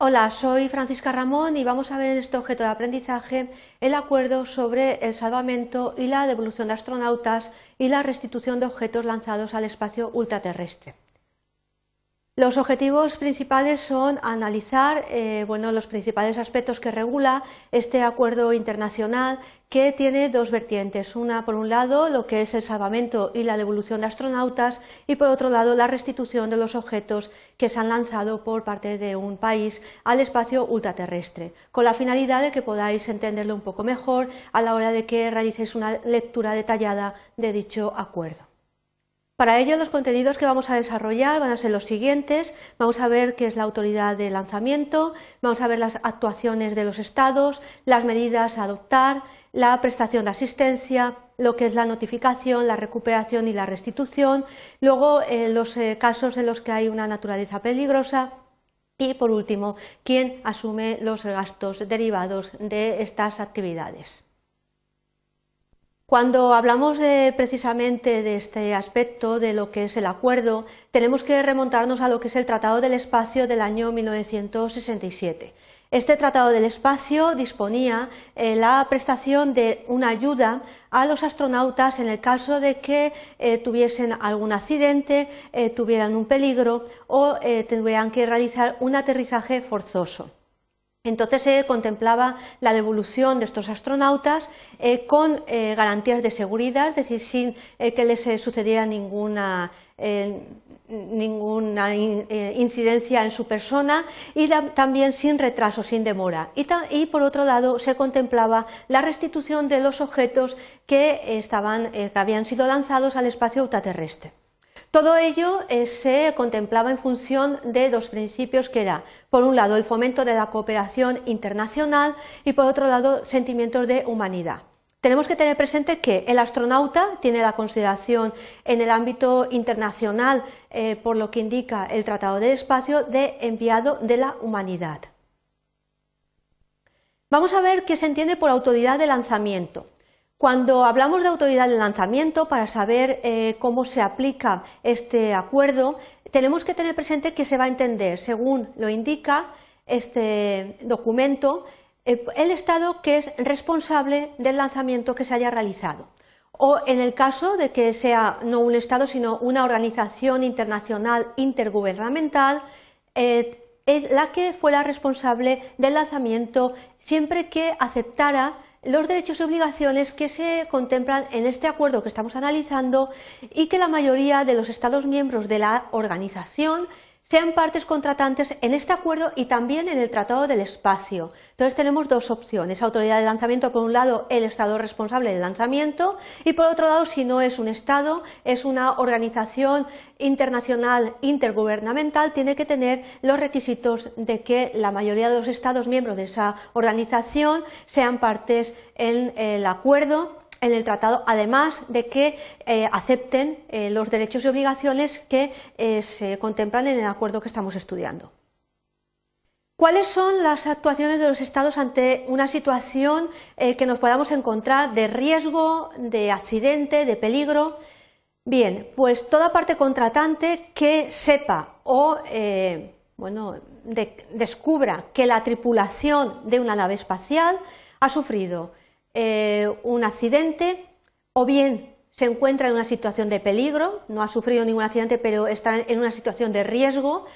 Hola, soy Francisca Ramón y vamos a ver en este objeto de aprendizaje el acuerdo sobre el salvamento y la devolución de astronautas y la restitución de objetos lanzados al espacio ultraterrestre. Los objetivos principales son analizar eh, los principales aspectos que regula este acuerdo internacional que tiene dos vertientes. Una, por un lado, lo que es el salvamento y la devolución de astronautas y, por otro lado, la restitución de los objetos que se han lanzado por parte de un país al espacio ultraterrestre, con la finalidad de que podáis entenderlo un poco mejor a la hora de que realicéis una lectura detallada de dicho acuerdo. Para ello, los contenidos que vamos a desarrollar van a ser los siguientes. Vamos a ver qué es la autoridad de lanzamiento, vamos a ver las actuaciones de los estados, las medidas a adoptar, la prestación de asistencia, lo que es la notificación, la recuperación y la restitución, luego eh, los eh, casos en los que hay una naturaleza peligrosa y, por último, quién asume los gastos derivados de estas actividades. Cuando hablamos precisamente de este aspecto, de lo que es el acuerdo, tenemos que remontarnos a lo que es el Tratado del Espacio del año 1967. Este Tratado del Espacio disponía eh, la prestación de una ayuda a los astronautas en el caso de que eh, tuviesen algún accidente, eh, tuvieran un peligro o tuvieran que realizar un aterrizaje forzoso. Entonces se contemplaba la devolución de estos astronautas eh, con eh, garantías de seguridad, es decir, sin eh, que les sucediera ninguna, ninguna incidencia en su persona y también sin retraso, sin demora. Y, por otro lado se contemplaba la restitución de los objetos que, estaban, que habían sido lanzados al espacio ultraterrestre. Todo ello eh, se contemplaba en función de dos principios que era, por un lado, el fomento de la cooperación internacional y, por otro lado, sentimientos de humanidad. Tenemos que tener presente que el astronauta tiene la consideración en el ámbito internacional, eh, por lo que indica el Tratado del Espacio, de enviado de la humanidad. Vamos a ver qué se entiende por autoridad de lanzamiento. Cuando hablamos de autoridad de lanzamiento, para saber eh, cómo se aplica este acuerdo, tenemos que tener presente que se va a entender, según lo indica este documento, el Estado que es responsable del lanzamiento que se haya realizado. O en el caso de que sea no un Estado, sino una organización internacional intergubernamental, eh, la que fuera responsable del lanzamiento siempre que aceptara los derechos y obligaciones que se contemplan en este acuerdo que estamos analizando y que la mayoría de los Estados miembros de la organización sean partes contratantes en este acuerdo y también en el Tratado del Espacio. Entonces tenemos dos opciones. Autoridad de lanzamiento, por un lado, el Estado responsable del lanzamiento y por otro lado, si no es un Estado, es una organización internacional intergubernamental, tiene que tener los requisitos de que la mayoría de los Estados miembros de esa organización sean partes en el acuerdo en el tratado, además de que eh, acepten eh, los derechos y obligaciones que eh, se contemplan en el acuerdo que estamos estudiando. ¿Cuáles son las actuaciones de los Estados ante una situación que nos podamos encontrar de riesgo, de accidente, de peligro? Bien, pues toda parte contratante que sepa o bueno, descubra que la tripulación de una nave espacial ha sufrido eh, un accidente o bien se encuentra en una situación de peligro, no ha sufrido ningún accidente, pero está en una situación de riesgo,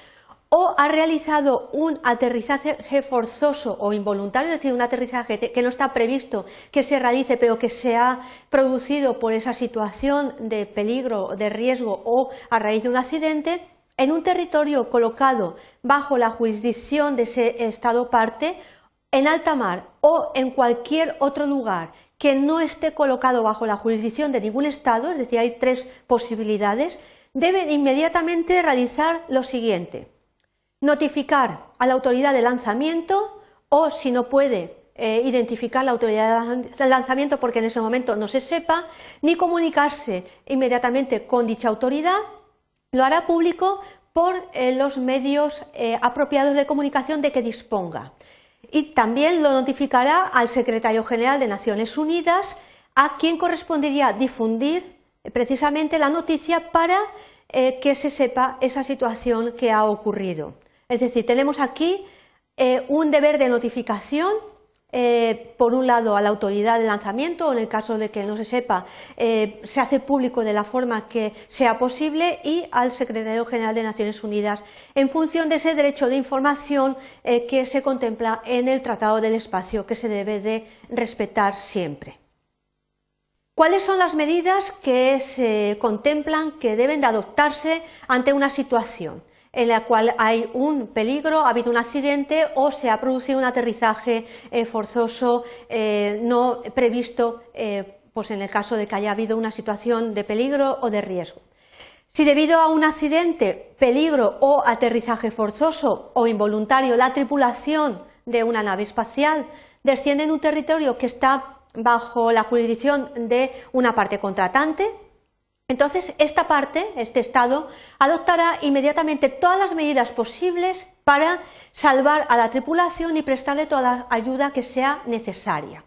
o ha realizado un aterrizaje forzoso o involuntario, es decir, un aterrizaje que no está previsto que se realice, pero que se ha producido por esa situación de peligro, de riesgo o a raíz de un accidente, en un territorio colocado bajo la jurisdicción de ese Estado parte en alta mar o en cualquier otro lugar que no esté colocado bajo la jurisdicción de ningún Estado, es decir, hay tres posibilidades, debe inmediatamente realizar lo siguiente. Notificar a la autoridad de lanzamiento o, si no puede, eh, identificar la autoridad de lanzamiento porque en ese momento no se sepa, ni comunicarse inmediatamente con dicha autoridad, lo hará público por eh, los medios eh, apropiados de comunicación de que disponga y también lo notificará al secretario general de Naciones Unidas, a quien correspondería difundir precisamente la noticia para eh, que se sepa esa situación que ha ocurrido. Es decir, tenemos aquí eh, un deber de notificación eh, por un lado, a la autoridad de lanzamiento, o en el caso de que no se sepa, eh, se hace público de la forma que sea posible, y al Secretario General de Naciones Unidas, en función de ese derecho de información eh, que se contempla en el Tratado del Espacio, que se debe de respetar siempre. ¿Cuáles son las medidas que se contemplan que deben de adoptarse ante una situación? En la cual hay un peligro, ha habido un accidente o se ha producido un aterrizaje eh, forzoso eh, no previsto, eh, pues en el caso de que haya habido una situación de peligro o de riesgo. Si debido a un accidente, peligro o aterrizaje forzoso o involuntario la tripulación de una nave espacial desciende en un territorio que está bajo la jurisdicción de una parte contratante, entonces, esta parte, este Estado, adoptará inmediatamente todas las medidas posibles para salvar a la tripulación y prestarle toda la ayuda que sea necesaria.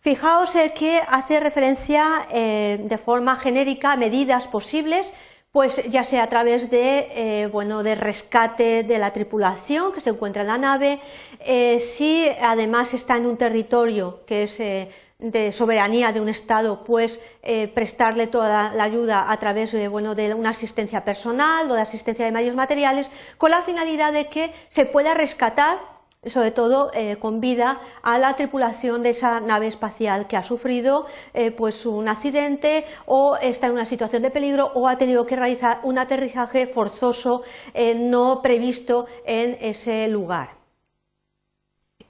Fijaos que hace referencia eh, de forma genérica a medidas posibles, pues ya sea a través de, eh, bueno, de rescate de la tripulación que se encuentra en la nave, eh, si además está en un territorio que es de soberanía de un Estado, pues eh, prestarle toda la ayuda a través de, bueno, de una asistencia personal o de asistencia de medios materiales, con la finalidad de que se pueda rescatar, sobre todo eh, con vida, a la tripulación de esa nave espacial que ha sufrido eh, pues un accidente o está en una situación de peligro o ha tenido que realizar un aterrizaje forzoso no previsto en ese lugar.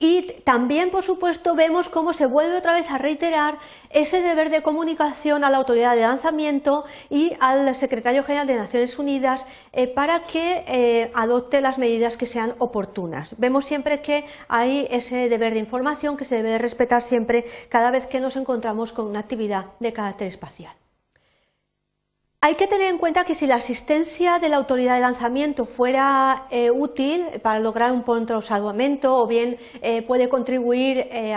Y también, por supuesto, vemos cómo se vuelve otra vez a reiterar ese deber de comunicación a la autoridad de lanzamiento y al secretario general de Naciones Unidas eh, para que eh, adopte las medidas que sean oportunas. Vemos siempre que hay ese deber de información que se debe respetar siempre cada vez que nos encontramos con una actividad de carácter espacial. Hay que tener en cuenta que si la asistencia de la autoridad de lanzamiento fuera eh, útil para lograr un pronto salvamento o bien eh, puede contribuir eh,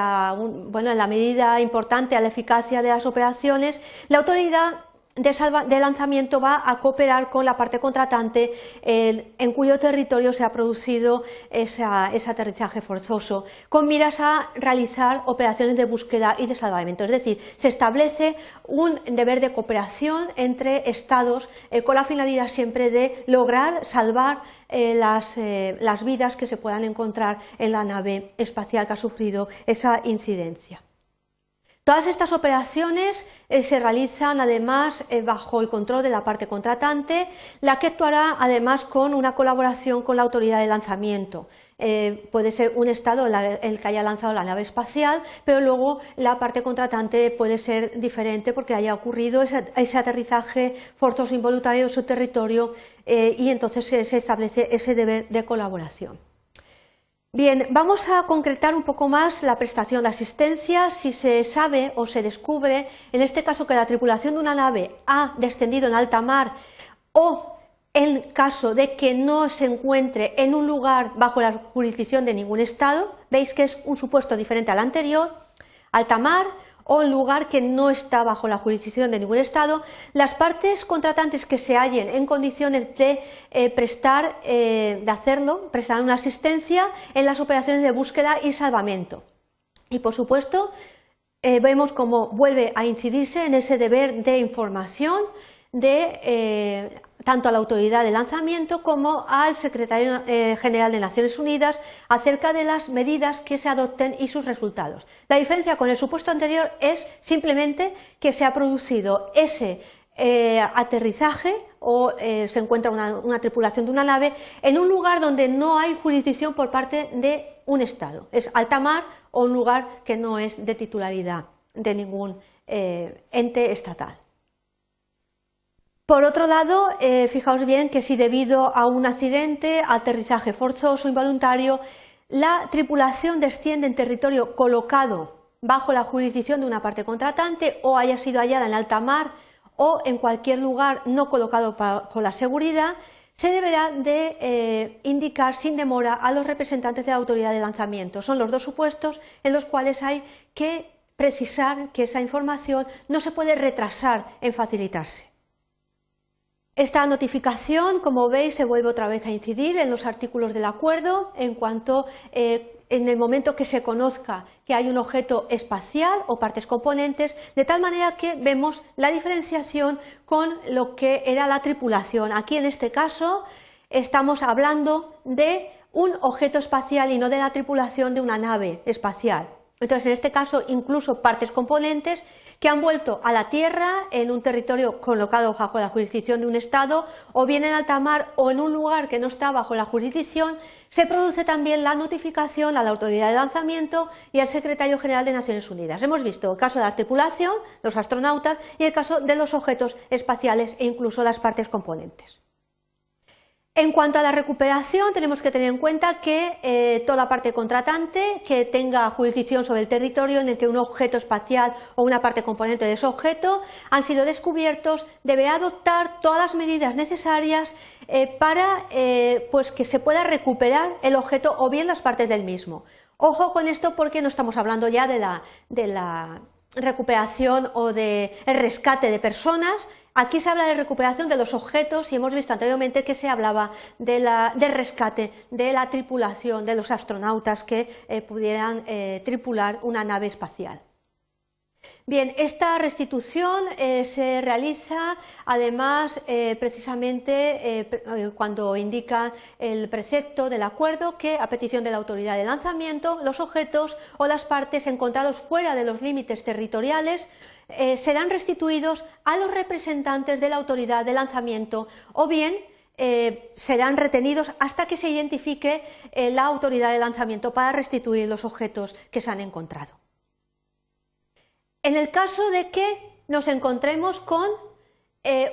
bueno, en la medida importante a la eficacia de las operaciones, la autoridad de, lanzamiento va a cooperar con la parte contratante en cuyo territorio se ha producido ese aterrizaje forzoso, con miras a realizar operaciones de búsqueda y de salvamento. Es decir, se establece un deber de cooperación entre Estados eh, con la finalidad siempre de lograr salvar eh, eh, las vidas que se puedan encontrar en la nave espacial que ha sufrido esa incidencia. Todas estas operaciones eh, se realizan además eh, bajo el control de la parte contratante, la que actuará además con una colaboración con la autoridad de lanzamiento. Eh, puede ser un Estado el que haya lanzado la nave espacial, pero luego la parte contratante puede ser diferente porque haya ocurrido ese, aterrizaje forzoso involuntario en su territorio y entonces se establece ese deber de colaboración. Bien, vamos a concretar un poco más la prestación de asistencia si se sabe o se descubre, en este caso, que la tripulación de una nave ha descendido en alta mar o en caso de que no se encuentre en un lugar bajo la jurisdicción de ningún Estado, veis que es un supuesto diferente al anterior, alta mar o en lugar que no está bajo la jurisdicción de ningún Estado, las partes contratantes que se hallen en condiciones de eh, prestar, eh, de hacerlo, prestar una asistencia en las operaciones de búsqueda y salvamento. Y por supuesto, eh, vemos cómo vuelve a incidirse en ese deber de información de tanto a la autoridad de lanzamiento como al secretario eh, general de Naciones Unidas acerca de las medidas que se adopten y sus resultados. La diferencia con el supuesto anterior es simplemente que se ha producido ese eh, aterrizaje o eh, se encuentra una, tripulación de una nave en un lugar donde no hay jurisdicción por parte de un Estado. Es alta mar o un lugar que no es de titularidad de ningún ente estatal. Por otro lado, eh, fijaos bien que si debido a un accidente, aterrizaje forzoso, involuntario, la tripulación desciende en territorio colocado bajo la jurisdicción de una parte contratante o haya sido hallada en alta mar o en cualquier lugar no colocado bajo la seguridad, se deberá de eh, indicar sin demora a los representantes de la autoridad de lanzamiento. Son los dos supuestos en los cuales hay que precisar que esa información no se puede retrasar en facilitarse. Esta notificación, como veis, se vuelve otra vez a incidir en los artículos del acuerdo en cuanto eh, en el momento que se conozca que hay un objeto espacial o partes componentes, de tal manera que vemos la diferenciación con lo que era la tripulación. Aquí, en este caso, estamos hablando de un objeto espacial y no de la tripulación de una nave espacial. Entonces, en este caso, incluso partes componentes que han vuelto a la Tierra en un territorio colocado bajo la jurisdicción de un Estado o bien en alta mar o en un lugar que no está bajo la jurisdicción, se produce también la notificación a la autoridad de lanzamiento y al secretario general de Naciones Unidas. Hemos visto el caso de la tripulación, los astronautas y el caso de los objetos espaciales e incluso las partes componentes. En cuanto a la recuperación, tenemos que tener en cuenta que eh, toda parte contratante que tenga jurisdicción sobre el territorio en el que un objeto espacial o una parte componente de ese objeto han sido descubiertos deberá adoptar todas las medidas necesarias eh, para eh, pues que se pueda recuperar el objeto o bien las partes del mismo. Ojo con esto porque no estamos hablando ya de la, de la recuperación o del rescate de personas, Aquí se habla de recuperación de los objetos y hemos visto anteriormente que se hablaba de rescate de la tripulación, de los astronautas que eh, pudieran eh, tripular una nave espacial. Bien, esta restitución eh, se realiza además precisamente cuando indica el precepto del acuerdo que a petición de la autoridad de lanzamiento los objetos o las partes encontrados fuera de los límites territoriales eh, serán restituidos a los representantes de la autoridad de lanzamiento o bien eh, serán retenidos hasta que se identifique eh, la autoridad de lanzamiento para restituir los objetos que se han encontrado. En el caso de que nos encontremos con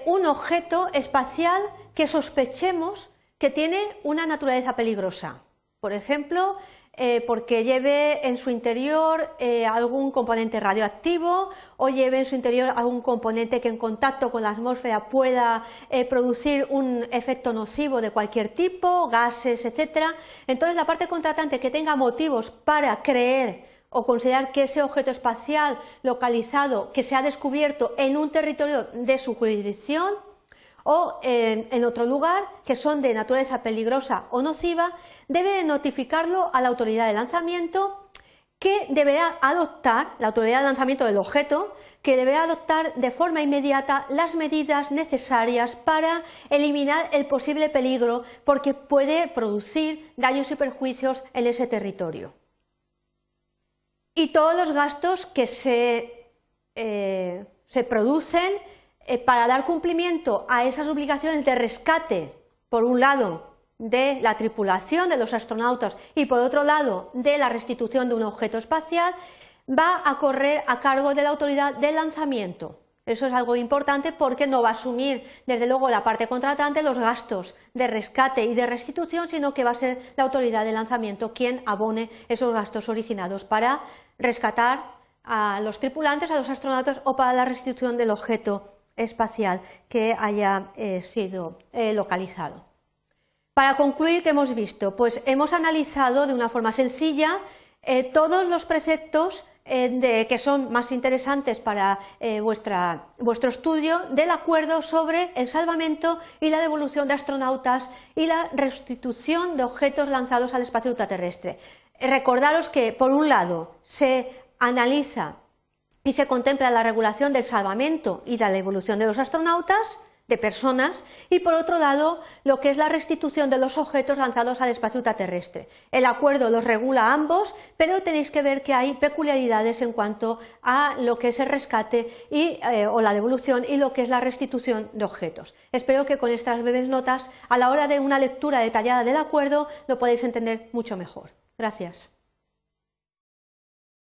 un objeto espacial que sospechemos que tiene una naturaleza peligrosa, por ejemplo, eh, porque lleve en su interior eh, algún componente radioactivo o lleve en su interior algún componente que en contacto con la atmósfera pueda eh, producir un efecto nocivo de cualquier tipo, gases, etc. Entonces la parte contratante que tenga motivos para creer o considerar que ese objeto espacial localizado que se ha descubierto en un territorio de su jurisdicción o en otro lugar que son de naturaleza peligrosa o nociva, debe de notificarlo a la autoridad de lanzamiento que deberá adoptar, la autoridad de lanzamiento del objeto, que deberá adoptar de forma inmediata las medidas necesarias para eliminar el posible peligro porque puede producir daños y perjuicios en ese territorio. Y todos los gastos que se, eh, se producen eh, para dar cumplimiento a esas obligaciones de rescate, por un lado, de la tripulación de los astronautas y por otro lado de la restitución de un objeto espacial va a correr a cargo de la autoridad de lanzamiento. Eso es algo importante porque no va a asumir desde luego la parte contratante los gastos de rescate y de restitución, sino que va a ser la autoridad de lanzamiento quien abone esos gastos originados para rescatar a los tripulantes, a los astronautas o para la restitución del objeto espacial que haya eh, sido eh, localizado. Para concluir, ¿qué hemos visto? Pues hemos analizado de una forma sencilla eh, todos los preceptos que son más interesantes para vuestro estudio del acuerdo sobre el salvamento y la devolución de astronautas y la restitución de objetos lanzados al espacio ultraterrestre. Recordaros que, por un lado, se analiza y se contempla la regulación del salvamento y de la devolución de los astronautas, de personas y por otro lado lo que es la restitución de los objetos lanzados al espacio ultraterrestre. El acuerdo los regula ambos, pero tenéis que ver que hay peculiaridades en cuanto a lo que es el rescate eh, o la devolución y lo que es la restitución de objetos. Espero que con estas breves notas, a la hora de una lectura detallada del acuerdo, lo podáis entender mucho mejor. Gracias.